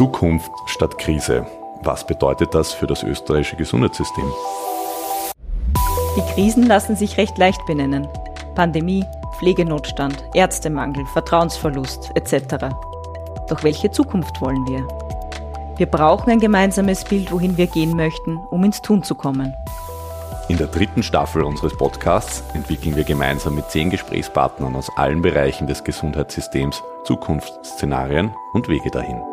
Zukunft statt Krise. Was bedeutet das für das österreichische Gesundheitssystem? Die Krisen lassen sich recht leicht benennen. Pandemie, Pflegenotstand, Ärztemangel, Vertrauensverlust etc. Doch welche Zukunft wollen wir? Wir brauchen ein gemeinsames Bild, wohin wir gehen möchten, um ins Tun zu kommen. In der dritten Staffel unseres Podcasts entwickeln wir gemeinsam mit zehn Gesprächspartnern aus allen Bereichen des Gesundheitssystems Zukunftsszenarien und Wege dahin.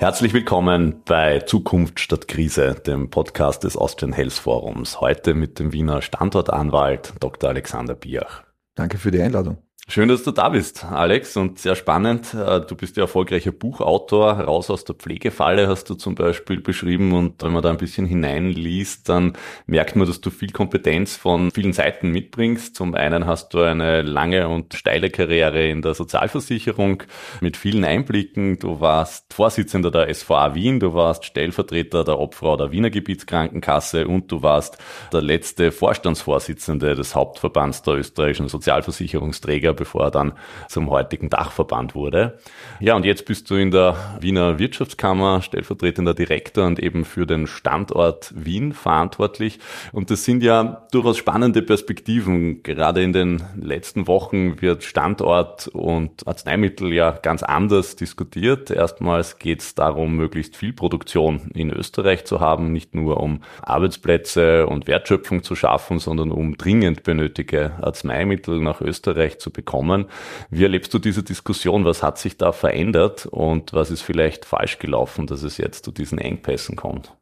Herzlich willkommen bei Zukunft statt Krise, dem Podcast des Austrian Health Forums. Heute mit dem Wiener Standortanwalt Dr. Alexander Biach. Danke für die Einladung. Schön, dass du da bist, Alex, und sehr spannend. Äh, du bist ja erfolgreicher Buchautor. Raus aus der Pflegefalle hast du zum Beispiel beschrieben. Und wenn man da ein bisschen hineinliest, dann merkt man, dass du viel Kompetenz von vielen Seiten mitbringst. Zum einen hast du eine lange und steile Karriere in der Sozialversicherung mit vielen Einblicken. Du warst Vorsitzender der SVA Wien, du warst Stellvertreter der Obfrau der Wiener Gebietskrankenkasse und du warst der letzte Vorstandsvorsitzende des Hauptverbands der österreichischen Sozialversicherungsträger bevor er dann zum heutigen Dachverband wurde. Ja, und jetzt bist du in der Wiener Wirtschaftskammer stellvertretender Direktor und eben für den Standort Wien verantwortlich. Und das sind ja durchaus spannende Perspektiven. Gerade in den letzten Wochen wird Standort und Arzneimittel ja ganz anders diskutiert. Erstmals geht es darum, möglichst viel Produktion in Österreich zu haben, nicht nur um Arbeitsplätze und Wertschöpfung zu schaffen, sondern um dringend benötigte Arzneimittel nach Österreich zu bekommen bekommen. Wie erlebst du diese Diskussion? Was hat sich da verändert und was ist vielleicht falsch gelaufen, dass es jetzt zu diesen Engpässen kommt?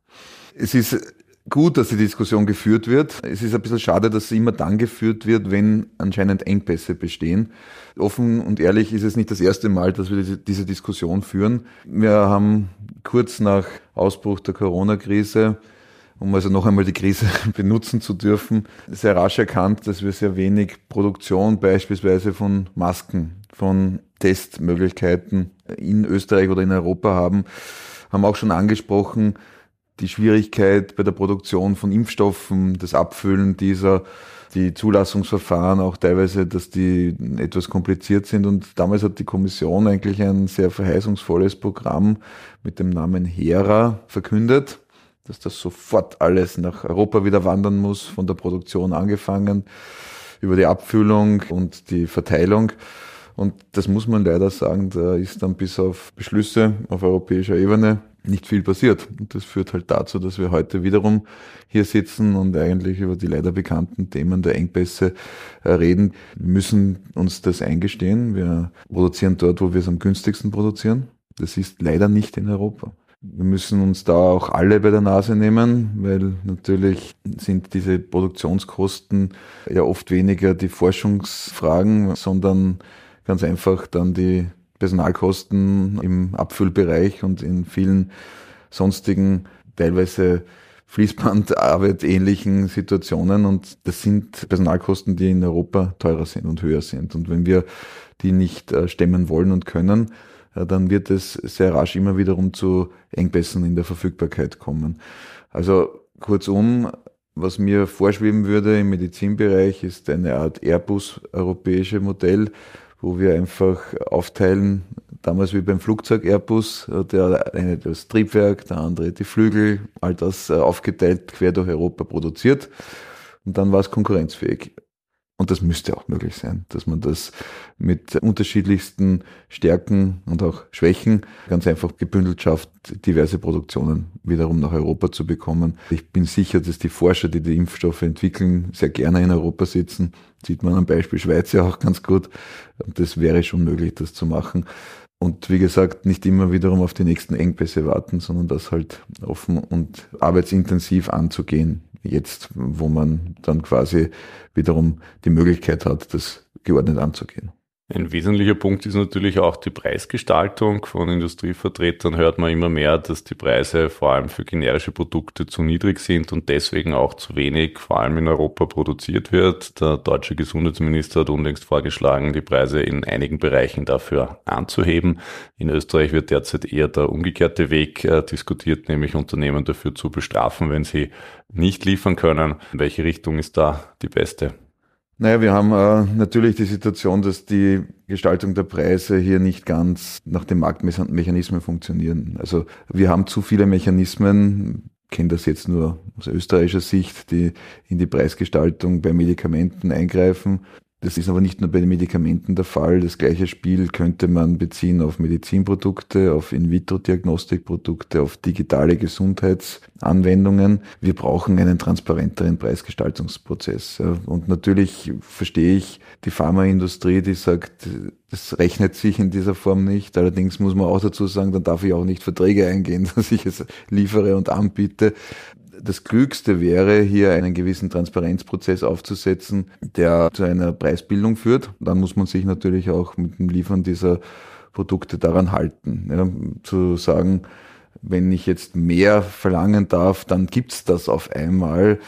Es ist gut, dass die Diskussion geführt wird. Es ist ein bisschen schade, dass sie immer dann geführt wird, wenn anscheinend Engpässe bestehen. Offen und ehrlich ist es nicht das erste Mal, dass wir diese Diskussion führen. Wir haben kurz nach Ausbruch der Corona-Krise um also noch einmal die Krise benutzen zu dürfen, sehr rasch erkannt, dass wir sehr wenig Produktion beispielsweise von Masken, von Testmöglichkeiten in Österreich oder in Europa haben. Haben auch schon angesprochen, die Schwierigkeit bei der Produktion von Impfstoffen, das Abfüllen dieser, die Zulassungsverfahren auch teilweise, dass die etwas kompliziert sind. Und damals hat die Kommission eigentlich ein sehr verheißungsvolles Programm mit dem Namen HERA verkündet dass das sofort alles nach Europa wieder wandern muss, von der Produktion angefangen, über die Abfüllung und die Verteilung. Und das muss man leider sagen, da ist dann bis auf Beschlüsse auf europäischer Ebene nicht viel passiert. Und das führt halt dazu, dass wir heute wiederum hier sitzen und eigentlich über die leider bekannten Themen der Engpässe äh, reden. Wir müssen uns das eingestehen. Wir produzieren dort, wo wir es am günstigsten produzieren. Das ist leider nicht in Europa. Wir müssen uns da auch alle bei der Nase nehmen, weil natürlich sind diese Produktionskosten ja oft weniger die Forschungsfragen, sondern ganz einfach dann die Personalkosten im Abfüllbereich und in vielen sonstigen, teilweise Fließbandarbeit ähnlichen Situationen. Und das sind Personalkosten, die in Europa teurer sind und höher sind. Und wenn wir die nicht äh, stemmen wollen und können, dann wird es sehr rasch immer wiederum zu Engpässen in der Verfügbarkeit kommen. Also kurzum, was mir vorschweben würde im Medizinbereich, ist eine Art Airbus-europäische Modell, wo wir einfach aufteilen, damals wie beim Flugzeug Airbus, der eine das Triebwerk, der andere die Flügel, all das aufgeteilt quer durch Europa produziert. Und dann war es konkurrenzfähig. Und das müsste auch möglich sein, dass man das mit unterschiedlichsten Stärken und auch Schwächen ganz einfach gebündelt schafft, diverse Produktionen wiederum nach Europa zu bekommen. Ich bin sicher, dass die Forscher, die die Impfstoffe entwickeln, sehr gerne in Europa sitzen. Sieht man am Beispiel Schweiz ja auch ganz gut. Das wäre schon möglich, das zu machen. Und wie gesagt, nicht immer wiederum auf die nächsten Engpässe warten, sondern das halt offen und arbeitsintensiv anzugehen jetzt, wo man dann quasi wiederum die Möglichkeit hat, das geordnet anzugehen. Ein wesentlicher Punkt ist natürlich auch die Preisgestaltung. Von Industrievertretern hört man immer mehr, dass die Preise vor allem für generische Produkte zu niedrig sind und deswegen auch zu wenig, vor allem in Europa, produziert wird. Der deutsche Gesundheitsminister hat unlängst vorgeschlagen, die Preise in einigen Bereichen dafür anzuheben. In Österreich wird derzeit eher der umgekehrte Weg äh, diskutiert, nämlich Unternehmen dafür zu bestrafen, wenn sie nicht liefern können. In welche Richtung ist da die beste? Naja, wir haben äh, natürlich die Situation, dass die Gestaltung der Preise hier nicht ganz nach den Marktmechanismen funktionieren. Also wir haben zu viele Mechanismen, kenne das jetzt nur aus österreichischer Sicht, die in die Preisgestaltung bei Medikamenten eingreifen. Das ist aber nicht nur bei den Medikamenten der Fall. Das gleiche Spiel könnte man beziehen auf Medizinprodukte, auf In-vitro-Diagnostikprodukte, auf digitale Gesundheitsanwendungen. Wir brauchen einen transparenteren Preisgestaltungsprozess. Und natürlich verstehe ich die Pharmaindustrie, die sagt, das rechnet sich in dieser Form nicht. Allerdings muss man auch dazu sagen, dann darf ich auch nicht Verträge eingehen, dass ich es liefere und anbiete das Klügste wäre, hier einen gewissen Transparenzprozess aufzusetzen, der zu einer Preisbildung führt. Dann muss man sich natürlich auch mit dem Liefern dieser Produkte daran halten. Ja, zu sagen, wenn ich jetzt mehr verlangen darf, dann gibt's das auf einmal,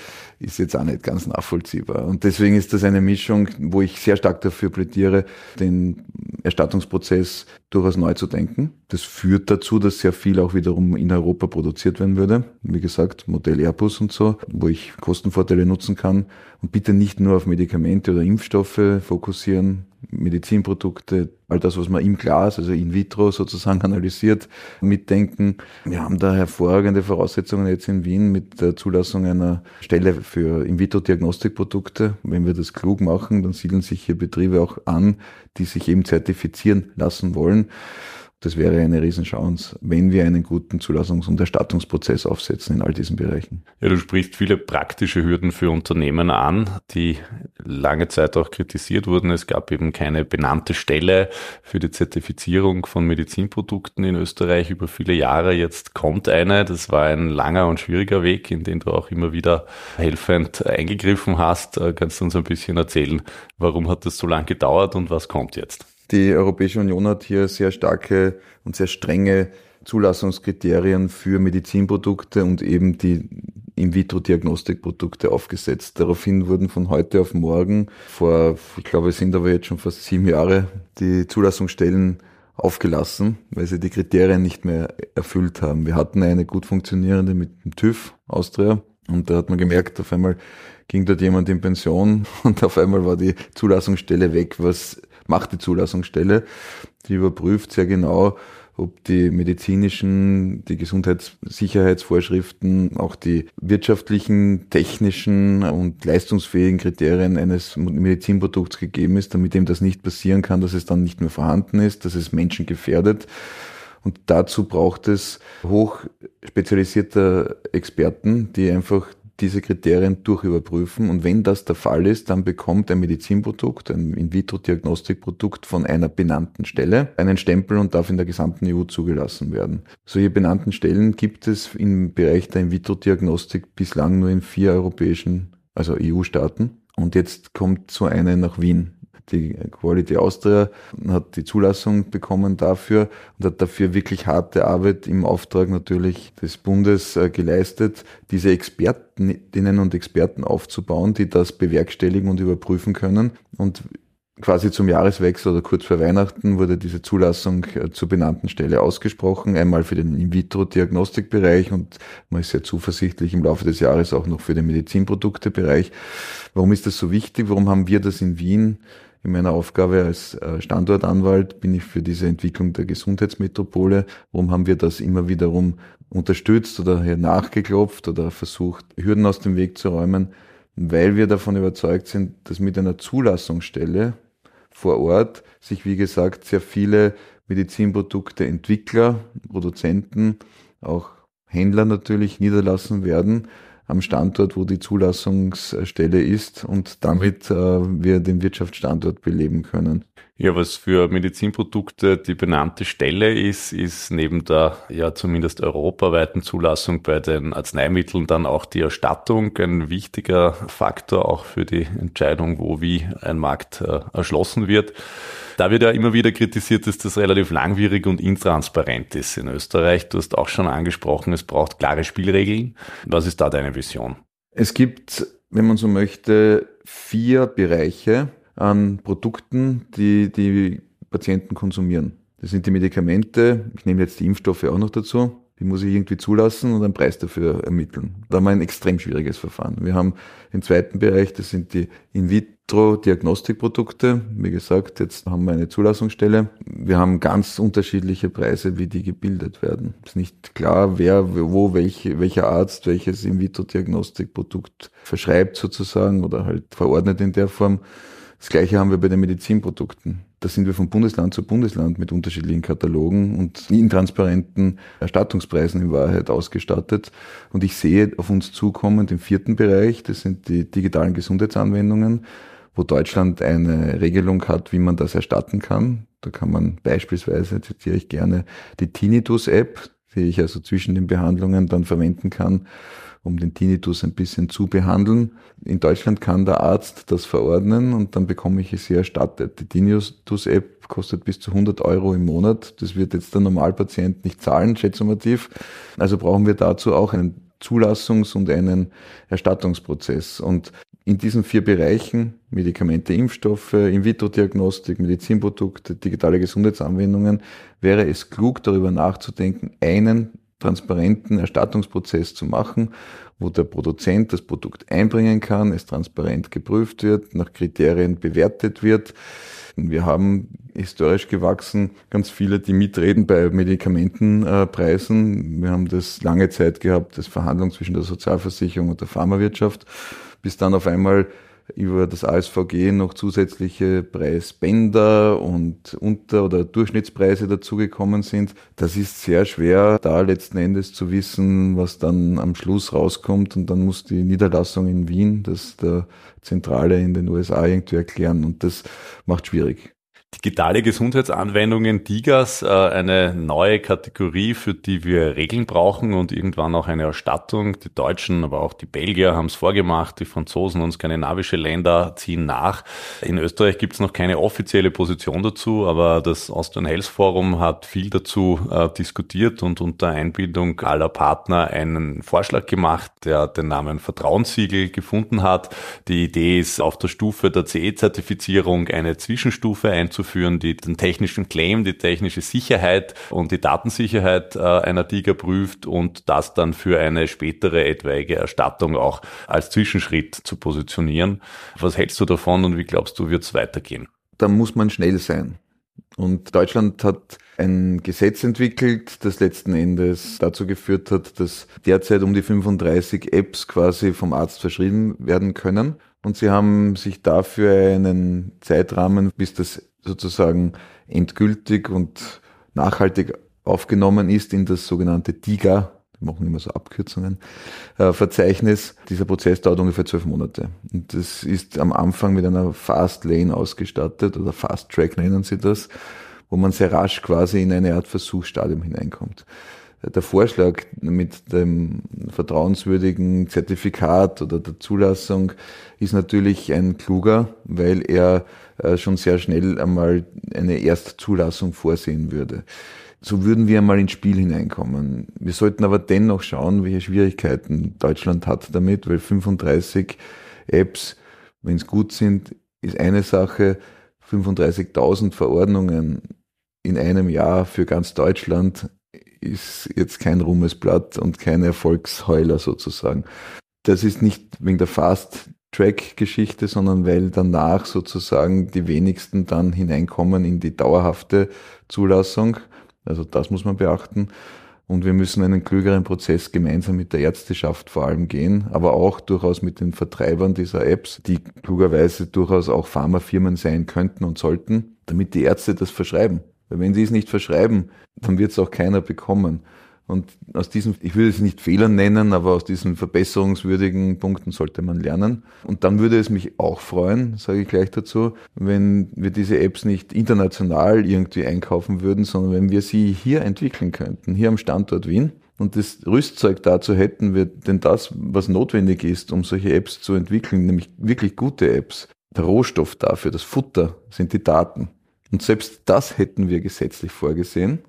ist jetzt auch nicht ganz nachvollziehbar. Und deswegen ist das eine Mischung, wo ich sehr stark dafür plädiere, den Erstattungsprozess durchaus neu zu denken. Das führt dazu, dass sehr viel auch wiederum in Europa produziert werden würde. Wie gesagt, Modell Airbus und so, wo ich Kostenvorteile nutzen kann und bitte nicht nur auf Medikamente oder Impfstoffe fokussieren, Medizinprodukte, all das, was man im Glas, also in vitro sozusagen analysiert, mitdenken. Wir haben da hervorragende Voraussetzungen jetzt in Wien mit der Zulassung einer Stelle für In-vitro-Diagnostikprodukte. Wenn wir das klug machen, dann siedeln sich hier Betriebe auch an, die sich eben zertifizieren lassen wollen. Das wäre eine Riesenchance, wenn wir einen guten Zulassungs- und Erstattungsprozess aufsetzen in all diesen Bereichen. Ja, du sprichst viele praktische Hürden für Unternehmen an, die lange Zeit auch kritisiert wurden. Es gab eben keine benannte Stelle für die Zertifizierung von Medizinprodukten in Österreich über viele Jahre. Jetzt kommt eine. Das war ein langer und schwieriger Weg, in den du auch immer wieder helfend eingegriffen hast. Äh, kannst du uns ein bisschen erzählen, warum hat das so lange gedauert und was kommt jetzt? Die Europäische Union hat hier sehr starke und sehr strenge Zulassungskriterien für Medizinprodukte und eben die In-vitro-Diagnostikprodukte aufgesetzt. Daraufhin wurden von heute auf morgen, vor, ich glaube, es sind aber jetzt schon fast sieben Jahre, die Zulassungsstellen aufgelassen, weil sie die Kriterien nicht mehr erfüllt haben. Wir hatten eine gut funktionierende mit dem TÜV Austria und da hat man gemerkt, auf einmal ging dort jemand in Pension und auf einmal war die Zulassungsstelle weg, was macht die Zulassungsstelle. Die überprüft sehr genau, ob die medizinischen, die Gesundheitssicherheitsvorschriften, auch die wirtschaftlichen, technischen und leistungsfähigen Kriterien eines Medizinprodukts gegeben ist, damit eben das nicht passieren kann, dass es dann nicht mehr vorhanden ist, dass es Menschen gefährdet. Und dazu braucht es hoch spezialisierte Experten, die einfach diese Kriterien durchüberprüfen. Und wenn das der Fall ist, dann bekommt ein Medizinprodukt, ein In-vitro-Diagnostikprodukt von einer benannten Stelle einen Stempel und darf in der gesamten EU zugelassen werden. Solche benannten Stellen gibt es im Bereich der In-vitro-Diagnostik bislang nur in vier europäischen, also EU-Staaten. Und jetzt kommt so eine nach Wien die Quality Austria hat die Zulassung bekommen dafür und hat dafür wirklich harte Arbeit im Auftrag natürlich des Bundes äh, geleistet, diese Expertinnen und Experten aufzubauen, die das bewerkstelligen und überprüfen können. Und quasi zum Jahreswechsel oder kurz vor Weihnachten wurde diese Zulassung äh, zur benannten Stelle ausgesprochen. Einmal für den In-vitro-Diagnostikbereich und man ist sehr zuversichtlich im Laufe des Jahres auch noch für den Medizinproduktebereich. Warum ist das so wichtig? Warum haben wir das in Wien in meiner Aufgabe als äh, Standortanwalt bin ich für diese Entwicklung der Gesundheitsmetropole. Warum haben wir das immer wiederum unterstützt oder nachgeklopft oder versucht, Hürden aus dem Weg zu räumen? Weil wir davon überzeugt sind, dass mit einer Zulassungsstelle vor Ort sich, wie gesagt, sehr viele Medizinprodukte, Entwickler, Produzenten, auch Händler natürlich niederlassen werden am Standort, wo die Zulassungsstelle ist und damit äh, wir den Wirtschaftsstandort beleben können. Ja, was für Medizinprodukte die benannte Stelle ist, ist neben der ja zumindest europaweiten Zulassung bei den Arzneimitteln dann auch die Erstattung ein wichtiger Faktor auch für die Entscheidung, wo wie ein Markt äh, erschlossen wird. Da wird ja immer wieder kritisiert, dass das relativ langwierig und intransparent ist in Österreich. Du hast auch schon angesprochen, es braucht klare Spielregeln. Was ist da deine Vision? Es gibt, wenn man so möchte, vier Bereiche an Produkten, die die Patienten konsumieren. Das sind die Medikamente, ich nehme jetzt die Impfstoffe auch noch dazu, Die muss ich irgendwie zulassen und einen Preis dafür ermitteln. Da haben wir ein extrem schwieriges Verfahren. Wir haben den zweiten Bereich, das sind die In-vitro-Diagnostikprodukte. Wie gesagt, jetzt haben wir eine Zulassungsstelle. Wir haben ganz unterschiedliche Preise, wie die gebildet werden. Es ist nicht klar, wer, wo, welche, welcher Arzt welches In-vitro-Diagnostikprodukt verschreibt sozusagen oder halt verordnet in der Form. Das gleiche haben wir bei den Medizinprodukten. Da sind wir von Bundesland zu Bundesland mit unterschiedlichen Katalogen und intransparenten Erstattungspreisen in Wahrheit ausgestattet. Und ich sehe auf uns zukommen den vierten Bereich, das sind die digitalen Gesundheitsanwendungen, wo Deutschland eine Regelung hat, wie man das erstatten kann. Da kann man beispielsweise, zitiere ich gerne, die Tinnitus-App, die ich also zwischen den Behandlungen dann verwenden kann, um den Tinnitus ein bisschen zu behandeln. In Deutschland kann der Arzt das verordnen und dann bekomme ich es hier erstattet. Die Tinnitus-App kostet bis zu 100 Euro im Monat. Das wird jetzt der Normalpatient nicht zahlen, schätzumativ. Also brauchen wir dazu auch einen Zulassungs- und einen Erstattungsprozess. Und in diesen vier Bereichen, Medikamente, Impfstoffe, In-vitro-Diagnostik, Medizinprodukte, digitale Gesundheitsanwendungen, wäre es klug, darüber nachzudenken, einen transparenten Erstattungsprozess zu machen, wo der Produzent das Produkt einbringen kann, es transparent geprüft wird, nach Kriterien bewertet wird. Wir haben historisch gewachsen ganz viele, die mitreden bei Medikamentenpreisen. Wir haben das lange Zeit gehabt, das Verhandlung zwischen der Sozialversicherung und der Pharmawirtschaft, bis dann auf einmal über das ASVG noch zusätzliche Preisbänder und Unter- oder Durchschnittspreise dazugekommen sind. Das ist sehr schwer, da letzten Endes zu wissen, was dann am Schluss rauskommt. Und dann muss die Niederlassung in Wien, das der Zentrale in den USA irgendwie erklären. Und das macht schwierig. Digitale Gesundheitsanwendungen, DIGAS, äh, eine neue Kategorie, für die wir Regeln brauchen und irgendwann auch eine Erstattung. Die Deutschen, aber auch die Belgier haben es vorgemacht, die Franzosen und skandinavische Länder ziehen nach. In Österreich gibt es noch keine offizielle Position dazu, aber das Austrian Health Forum hat viel dazu äh, diskutiert und unter Einbindung aller Partner einen Vorschlag gemacht, der den Namen Vertrauenssiegel gefunden hat. Die Idee ist, auf der Stufe der CE-Zertifizierung eine Zwischenstufe einzuführen einzuführen, die den technischen Claim, die technische Sicherheit und die Datensicherheit äh, einer Tiger prüft und das dann für eine spätere etwaige Erstattung auch als Zwischenschritt zu positionieren. Was hältst du davon und wie glaubst du, wird es weitergehen? Da muss man schnell sein. Und Deutschland hat ein Gesetz entwickelt, das letzten Endes dazu geführt hat, dass derzeit um die 35 Apps quasi vom Arzt verschrieben werden können. Und sie haben sich dafür einen Zeitrahmen, bis das sozusagen endgültig und nachhaltig aufgenommen ist in das sogenannte DIGA, wir machen immer so Abkürzungen, äh, Verzeichnis. Dieser Prozess dauert ungefähr zwölf Monate. Und das ist am Anfang mit einer Fast Lane ausgestattet oder Fast Track nennen sie das, wo man sehr rasch quasi in eine Art Versuchsstadium hineinkommt der Vorschlag mit dem vertrauenswürdigen Zertifikat oder der Zulassung ist natürlich ein kluger, weil er äh, schon sehr schnell einmal eine Erstzulassung vorsehen würde. So würden wir einmal ins Spiel hineinkommen. Wir sollten aber dennoch schauen, welche Schwierigkeiten Deutschland hat damit, weil 35 Apps, wenn es gut sind, ist eine Sache. 35.000 Verordnungen in einem Jahr für ganz Deutschland ist jetzt kein Ruhmesblatt und kein Erfolgsheuler sozusagen. Das ist nicht wegen der Fast-Track-Geschichte, sondern weil danach sozusagen die wenigsten dann hineinkommen in die dauerhafte Zulassung. Also das muss man beachten. Und wir müssen einen klügeren Prozess gemeinsam mit der Ärzteschaft vor allem gehen, aber auch durchaus mit den Vertreibern dieser Apps, die klugerweise durchaus auch Pharmafirmen sein könnten und sollten, damit die Ärzte das verschreiben. Weil wenn sie es nicht verschreiben, dann wird es auch keiner bekommen. Und aus diesen, ich würde es nicht Fehlern nennen, aber aus diesen verbesserungswürdigen Punkten sollte man lernen. Und dann würde es mich auch freuen, sage ich gleich dazu, wenn wir diese Apps nicht international irgendwie einkaufen würden, sondern wenn wir sie hier entwickeln könnten, hier am Standort Wien. Und das Rüstzeug dazu hätten wir, denn das, was notwendig ist, um solche Apps zu entwickeln, nämlich wirklich gute Apps, der Rohstoff dafür, das Futter, sind die Daten. Und selbst das hätten wir gesetzlich vorgesehen.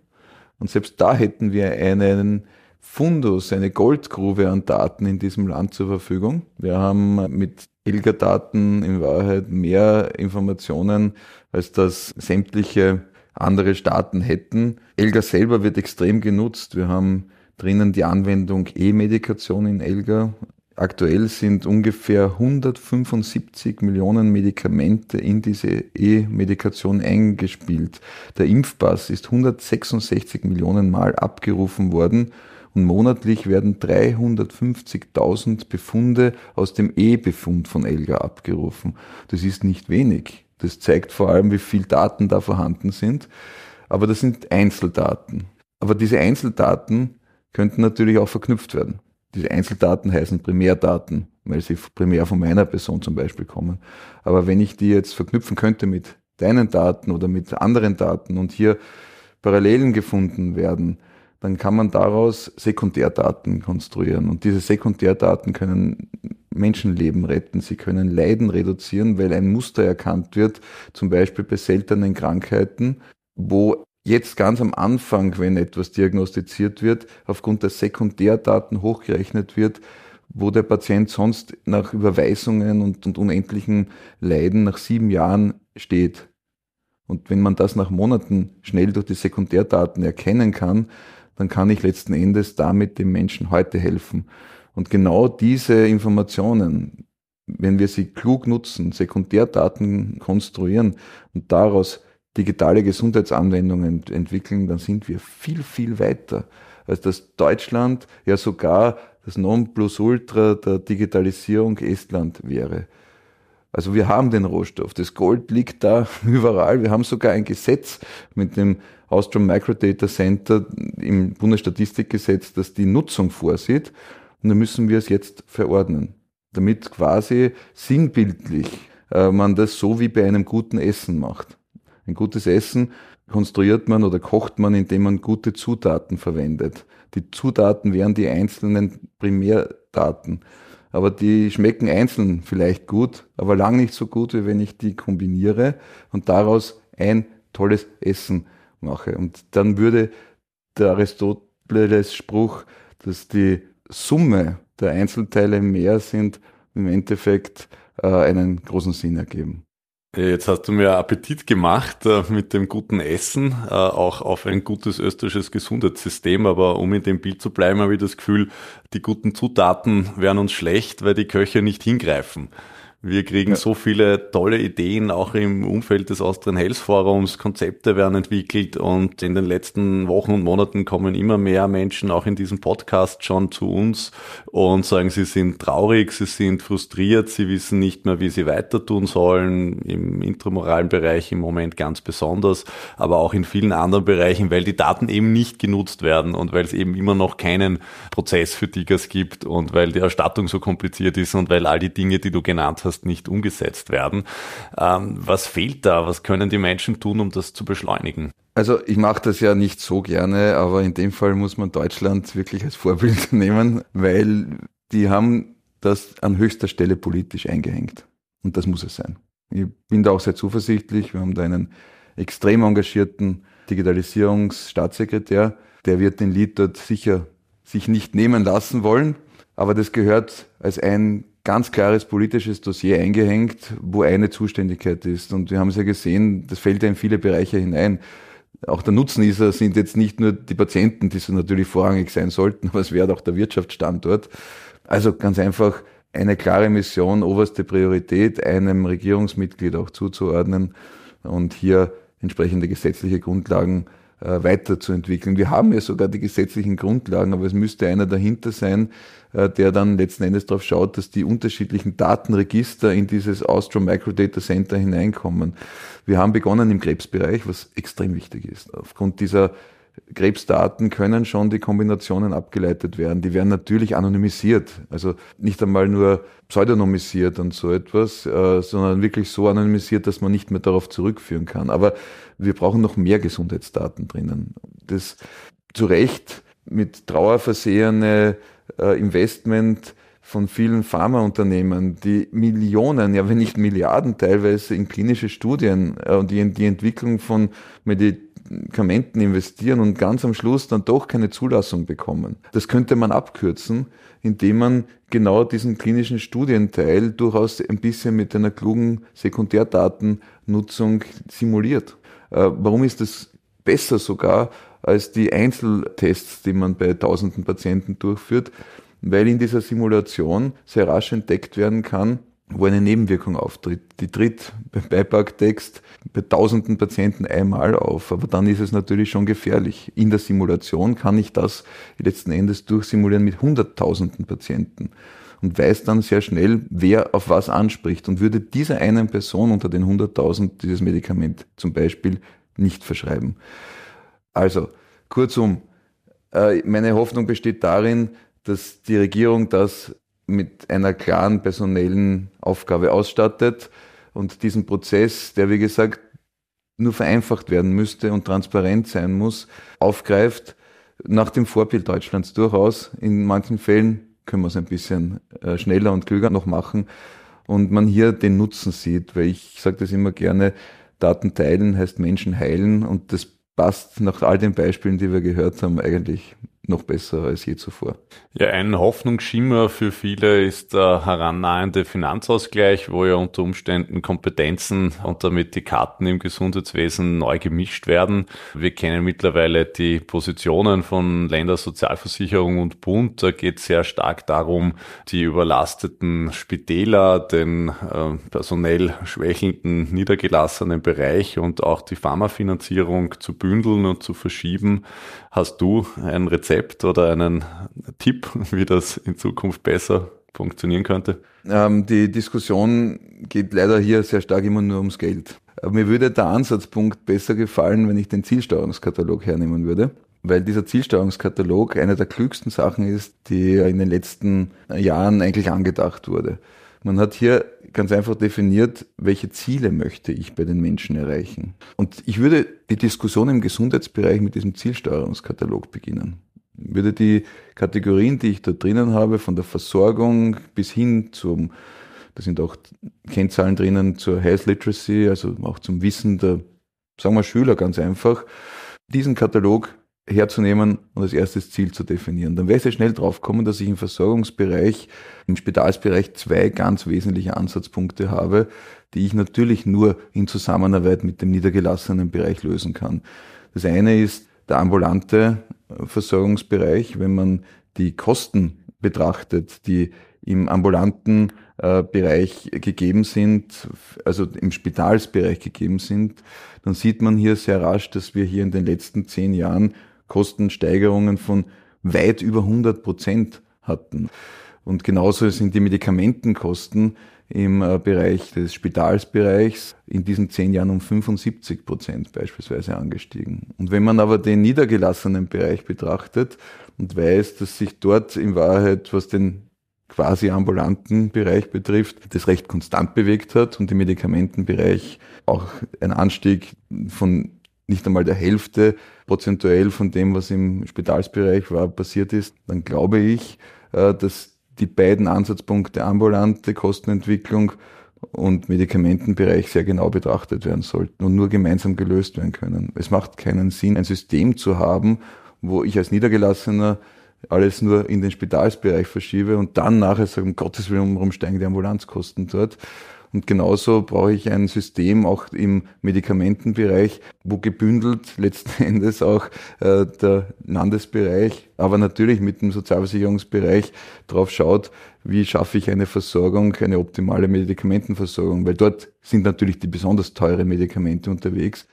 Und selbst da hätten wir einen Fundus, eine Goldgrube an Daten in diesem Land zur Verfügung. Wir haben mit Elga-Daten in Wahrheit mehr Informationen, als das sämtliche andere Staaten hätten. Elga selber wird extrem genutzt. Wir haben drinnen die Anwendung E-Medikation in Elga. Aktuell sind ungefähr 175 Millionen Medikamente in diese E-Medikation eingespielt. Der Impfpass ist 166 Millionen Mal abgerufen worden und monatlich werden 350.000 Befunde aus dem E-Befund von Elga abgerufen. Das ist nicht wenig. Das zeigt vor allem, wie viel Daten da vorhanden sind. Aber das sind Einzeldaten. Aber diese Einzeldaten könnten natürlich auch verknüpft werden. Diese Einzeldaten heißen Primärdaten, weil sie primär von meiner Person zum Beispiel kommen. Aber wenn ich die jetzt verknüpfen könnte mit deinen Daten oder mit anderen Daten und hier Parallelen gefunden werden, dann kann man daraus Sekundärdaten konstruieren. Und diese Sekundärdaten können Menschenleben retten, sie können Leiden reduzieren, weil ein Muster erkannt wird, zum Beispiel bei seltenen Krankheiten, wo jetzt ganz am Anfang, wenn etwas diagnostiziert wird, aufgrund der Sekundärdaten hochgerechnet wird, wo der Patient sonst nach Überweisungen und, und unendlichen Leiden nach sieben Jahren steht. Und wenn man das nach Monaten schnell durch die Sekundärdaten erkennen kann, dann kann ich letzten Endes damit dem Menschen heute helfen. Und genau diese Informationen, wenn wir sie klug nutzen, Sekundärdaten konstruieren und daraus digitale Gesundheitsanwendungen entwickeln, dann sind wir viel, viel weiter, als dass Deutschland ja sogar das Nonplusultra der Digitalisierung Estland wäre. Also wir haben den Rohstoff, das Gold liegt da überall. Wir haben sogar ein Gesetz mit dem Austrian Microdata Center im Bundesstatistikgesetz, das die Nutzung vorsieht. Und dann müssen wir es jetzt verordnen, damit quasi sinnbildlich äh, man das so wie bei einem guten Essen macht. Ein gutes Essen konstruiert man oder kocht man, indem man gute Zutaten verwendet. Die Zutaten wären die einzelnen Primärdaten. Aber die schmecken einzeln vielleicht gut, aber lang nicht so gut, wie wenn ich die kombiniere und daraus ein tolles Essen mache. Und dann würde der Aristoteles Spruch, dass die Summe der Einzelteile mehr sind, im Endeffekt äh, einen großen Sinn ergeben. Jetzt hast du mir Appetit gemacht äh, mit dem guten Essen, äh, auch auf ein gutes österreichisches Gesundheitssystem. Aber um in dem Bild zu bleiben, habe ich das Gefühl, die guten Zutaten wären uns schlecht, weil die Köche nicht hingreifen. Wir kriegen so viele tolle Ideen, auch im Umfeld des Austrian Health Forums. Konzepte werden entwickelt und in den letzten Wochen und Monaten kommen immer mehr Menschen auch in diesem Podcast schon zu uns und sagen, sie sind traurig, sie sind frustriert, sie wissen nicht mehr, wie sie weiter tun sollen, im intramoralen Bereich im Moment ganz besonders, aber auch in vielen anderen Bereichen, weil die Daten eben nicht genutzt werden und weil es eben immer noch keinen Prozess für Diggers gibt und weil die Erstattung so kompliziert ist und weil all die Dinge, die du genannt hast, hast, nicht umgesetzt werden. Ähm, was fehlt da? Was können die Menschen tun, um das zu beschleunigen? Also ich mache das ja nicht so gerne, aber in dem Fall muss man Deutschland wirklich als Vorbild nehmen, weil die haben das an höchster Stelle politisch eingehängt. Und das muss es sein. Ich bin da auch sehr zuversichtlich. Wir haben da einen extrem engagierten Digitalisierungsstaatssekretär. Der wird den Lied dort sicher sich nicht nehmen lassen wollen. Aber das gehört als ein ganz klares politisches Dossier eingehängt, wo eine Zuständigkeit ist. Und wir haben es ja gesehen, das fällt ja in viele Bereiche hinein. Auch der Nutznießer sind jetzt nicht nur die Patienten, die so natürlich vorrangig sein sollten, aber es wäre auch der Wirtschaftsstandort. Also ganz einfach eine klare Mission, oberste Priorität einem Regierungsmitglied auch zuzuordnen und hier entsprechende gesetzliche Grundlagen weiterzuentwickeln. Wir haben ja sogar die gesetzlichen Grundlagen, aber es müsste einer dahinter sein, äh, der dann letzten Endes darauf schaut, dass die unterschiedlichen Datenregister in dieses Austro Microdata Center hineinkommen. Wir haben begonnen im Krebsbereich, was extrem wichtig ist. Aufgrund dieser Krebsdaten können schon die Kombinationen abgeleitet werden. Die werden natürlich anonymisiert, also nicht einmal nur pseudonymisiert und so etwas, äh, sondern wirklich so anonymisiert, dass man nicht mehr darauf zurückführen kann. Aber wir brauchen noch mehr Gesundheitsdaten drinnen. Das zu Recht mit Trauer versehene äh, Investment von vielen Pharmaunternehmen, die Millionen, ja wenn nicht Milliarden teilweise in klinische Studien äh, und die, die Entwicklung von Medikamenten investieren und ganz am Schluss dann doch keine Zulassung bekommen. Das könnte man abkürzen, indem man genau diesen klinischen Studienteil durchaus ein bisschen mit einer klugen Sekundärdatennutzung simuliert. Äh, warum ist das besser sogar als die Einzeltests, die man bei tausenden Patienten durchführt, weil in dieser Simulation sehr rasch entdeckt werden kann, wo eine Nebenwirkung auftritt. Die tritt beim Beipacktext bei tausenden Patienten einmal auf, aber dann ist es natürlich schon gefährlich. In der Simulation kann ich das letzten Endes durchsimulieren mit hunderttausenden Patienten und weiß dann sehr schnell, wer auf was anspricht und würde dieser einen Person unter den 100.000 dieses Medikament zum Beispiel nicht verschreiben. Also, kurzum, äh, meine Hoffnung besteht darin, dass die Regierung das mit einer klaren personellen Aufgabe ausstattet und diesen Prozess, der wie gesagt nur vereinfacht werden müsste und transparent sein muss, aufgreift, nach dem Vorbild Deutschlands durchaus. In manchen Fällen können wir es ein bisschen äh, schneller und klüger noch machen und man hier den Nutzen sieht, weil ich sage das immer gerne, Daten teilen heißt Menschen heilen und das passt nach all den Beispielen, die wir gehört haben, eigentlich noch besser als je zuvor. Ja, ein Hoffnungsschimmer für viele ist der herannahende Finanzausgleich, wo ja unter Umständen Kompetenzen und damit die Karten im Gesundheitswesen neu gemischt werden. Wir kennen mittlerweile die Positionen von Ländersozialversicherung und Bund. Da geht es sehr stark darum, die überlasteten Spitäler, den äh, personell schwächelnden, niedergelassenen Bereich und auch die Pharmafinanzierung zu bündeln und zu verschieben. Hast du ein Rezept oder einen Tipp, wie das in Zukunft besser funktionieren könnte? Ähm, die Diskussion geht leider hier sehr stark immer nur ums Geld. Aber mir würde der Ansatzpunkt besser gefallen, wenn ich den Zielsteuerungskatalog hernehmen würde weil dieser Zielsteuerungskatalog eine der klügsten Sachen ist, die in den letzten Jahren eigentlich angedacht wurde. Man hat hier ganz einfach definiert, welche Ziele möchte ich bei den Menschen erreichen. Und ich würde die Diskussion im Gesundheitsbereich mit diesem Zielsteuerungskatalog beginnen. Würde die Kategorien, die ich da drinnen habe, von der Versorgung bis hin zum, da sind auch Kennzahlen drinnen zur Health Literacy, also auch zum Wissen der, sagen wir Schüler ganz einfach, diesen Katalog herzunehmen und als erstes Ziel zu definieren. Dann wäre sehr schnell drauf kommen, dass ich im Versorgungsbereich, im Spitalsbereich zwei ganz wesentliche Ansatzpunkte habe, die ich natürlich nur in Zusammenarbeit mit dem niedergelassenen Bereich lösen kann. Das eine ist der ambulante Versorgungsbereich, wenn man die Kosten betrachtet, die im ambulanten äh, Bereich gegeben sind, also im Spitalsbereich gegeben sind, dann sieht man hier sehr rasch, dass wir hier in den letzten zehn Jahren Kostensteigerungen von weit über 100 Prozent hatten. Und genauso sind die Medikamentenkosten im äh, Bereich des Spitalsbereichs in diesen zehn Jahren um 75 Prozent beispielsweise angestiegen. Und wenn man aber den niedergelassenen Bereich betrachtet und weiß, dass sich dort in Wahrheit, was den quasi ambulanten Bereich betrifft, das recht konstant bewegt hat und im Medikamentenbereich auch ein Anstieg von nicht einmal der Hälfte prozentuell von dem, was im Spitalsbereich war, passiert ist, dann glaube ich, äh, dass die beiden Ansatzpunkte ambulante Kostenentwicklung und Medikamentenbereich sehr genau betrachtet werden sollten und nur gemeinsam gelöst werden können. Es macht keinen Sinn, ein System zu haben, wo ich als Niedergelassener alles nur in den Spitalsbereich verschiebe und dann nachher sage, um Gottes Willen, warum steigen die Ambulanzkosten dort? Und genauso brauche ich ein System auch im Medikamentenbereich, wo gebündelt letzten Endes auch äh, der Landesbereich, aber natürlich mit dem Sozialversicherungsbereich drauf schaut, wie schaffe ich eine Versorgung, eine optimale Medikamentenversorgung, weil dort sind natürlich die besonders teuren Medikamente unterwegs.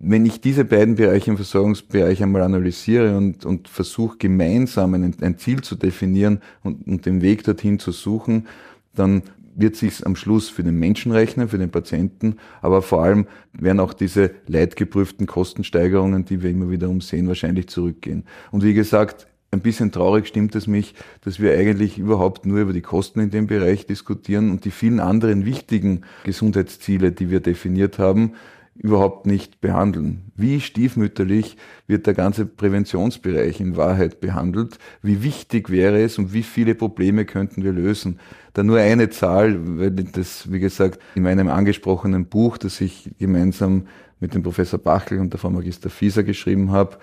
Wenn ich diese beiden Bereiche im Versorgungsbereich einmal analysiere und, und versuche gemeinsam ein, ein Ziel zu definieren und, und den Weg dorthin zu suchen, dann wird sich am Schluss für den Menschen rechnen, für den Patienten, aber vor allem werden auch diese leidgeprüften Kostensteigerungen, die wir immer wieder umsehen, wahrscheinlich zurückgehen. Und wie gesagt, ein bisschen traurig stimmt es mich, dass wir eigentlich überhaupt nur über die Kosten in dem Bereich diskutieren und die vielen anderen wichtigen Gesundheitsziele, die wir definiert haben, überhaupt nicht behandeln. Wie stiefmütterlich wird der ganze Präventionsbereich in Wahrheit behandelt? Wie wichtig wäre es und wie viele Probleme könnten wir lösen? Da nur eine Zahl, weil das, wie gesagt, in meinem angesprochenen Buch, das ich gemeinsam mit dem Professor Bachel und der Frau Magister Fieser geschrieben habe,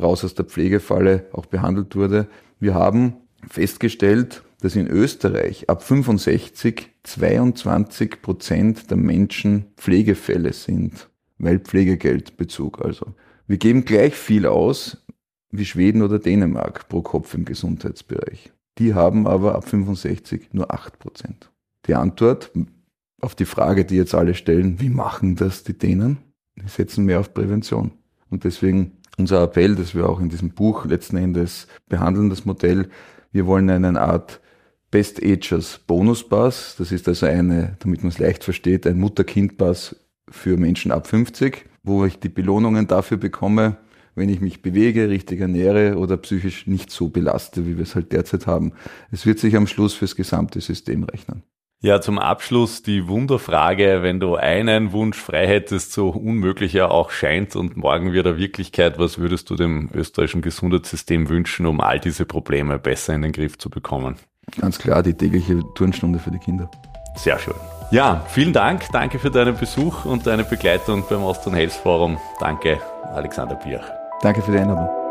raus aus der Pflegefalle auch behandelt wurde. Wir haben festgestellt, dass in Österreich ab 65 22 Prozent der Menschen Pflegefälle sind weil Pflegegeldbezug also. Wir geben gleich viel aus wie Schweden oder Dänemark pro Kopf im Gesundheitsbereich. Die haben aber ab 65 nur 8 Prozent. Die Antwort auf die Frage, die jetzt alle stellen, wie machen das die Dänen? Die setzen mehr auf Prävention. Und deswegen unser Appell, das wir auch in diesem Buch letzten Endes behandeln, das Modell, wir wollen eine Art Best Agers Bonuspass. Das ist also eine, damit man es leicht versteht, ein Mutter-Kind-Pass für Menschen ab 50, wo ich die Belohnungen dafür bekomme, wenn ich mich bewege, richtig ernähre oder psychisch nicht so belaste, wie wir es halt derzeit haben. Es wird sich am Schluss fürs gesamte System rechnen. Ja, zum Abschluss die Wunderfrage, wenn du einen Wunsch frei hättest, so unmöglich er auch scheint und morgen wird er Wirklichkeit, was würdest du dem österreichischen Gesundheitssystem wünschen, um all diese Probleme besser in den Griff zu bekommen? Ganz klar, die tägliche Turnstunde für die Kinder. Sehr schön. Ja, vielen Dank. Danke für deinen Besuch und deine Begleitung beim Austrian Health Forum. Danke, Alexander Bier. Danke für die Einladung.